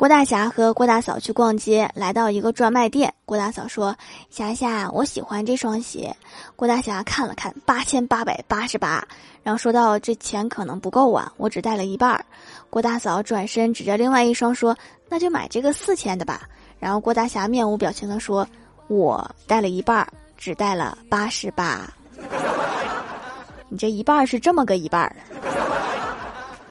郭大侠和郭大嫂去逛街，来到一个专卖店。郭大嫂说：「霞霞，我喜欢这双鞋。」郭大侠看了看，八千八百八十八。然后说到这钱可能不够啊，我只带了一半。郭大嫂转身指着另外一双说：「那就买这个四千的吧。」然后郭大侠面无表情地说：「我带了一半，只带了八十八。」你这一半是这么个一半儿。